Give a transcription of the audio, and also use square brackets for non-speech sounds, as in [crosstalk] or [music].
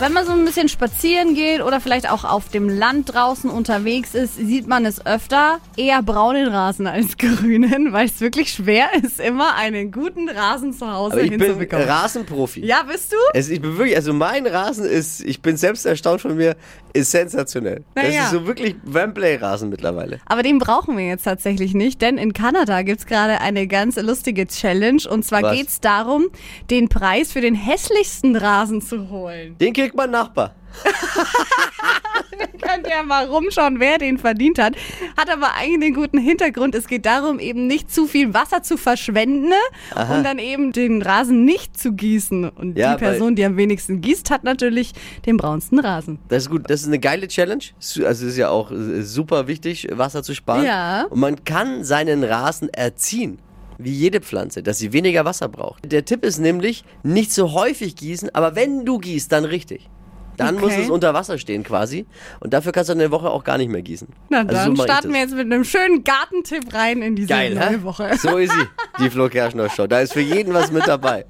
Wenn man so ein bisschen spazieren geht oder vielleicht auch auf dem Land draußen unterwegs ist, sieht man es öfter. Eher braunen Rasen als [laughs] grünen, weil es wirklich schwer ist, immer einen guten Rasen zu Hause Aber ich bin hinzubekommen. Rasenprofi. ja, bist du? Es, ich bin wirklich, also mein Rasen ist, ich bin selbst erstaunt von mir, ist sensationell. Na das ist so wirklich Wembley-Rasen mittlerweile. Aber den brauchen wir jetzt tatsächlich nicht, denn in Kanada gibt's gerade eine ganz lustige Challenge. Und zwar Was? geht's darum, den Preis für den hässlichsten Rasen zu holen. Den kriegt mein Nachbar. [laughs] Könnt ihr mal rumschauen, wer den verdient hat. Hat aber eigentlich einen guten Hintergrund. Es geht darum, eben nicht zu viel Wasser zu verschwenden ne? und dann eben den Rasen nicht zu gießen. Und Ja, die Person, die am wenigsten gießt, hat natürlich den braunsten Rasen. Das ist gut, das ist eine geile Challenge. Also es ist ja auch äh, super wichtig, Wasser zu sparen. Ja. Und man kann seinen Rasen erziehen. Wie jede Pflanze, dass sie weniger Wasser braucht. Der Tipp ist nämlich, nicht so häufig gießen, aber wenn du gießt, dann richtig. Dann Okay. muss es unter Wasser stehen quasi. Und dafür kannst du eine Woche auch gar nicht mehr gießen. Na Also so dann ich starten wir jetzt mit einem schönen Gartentipp rein in diese Geil, neue? Woche. So ist sie, [laughs] die Flo Kerschner Show. Da ist für jeden was mit dabei.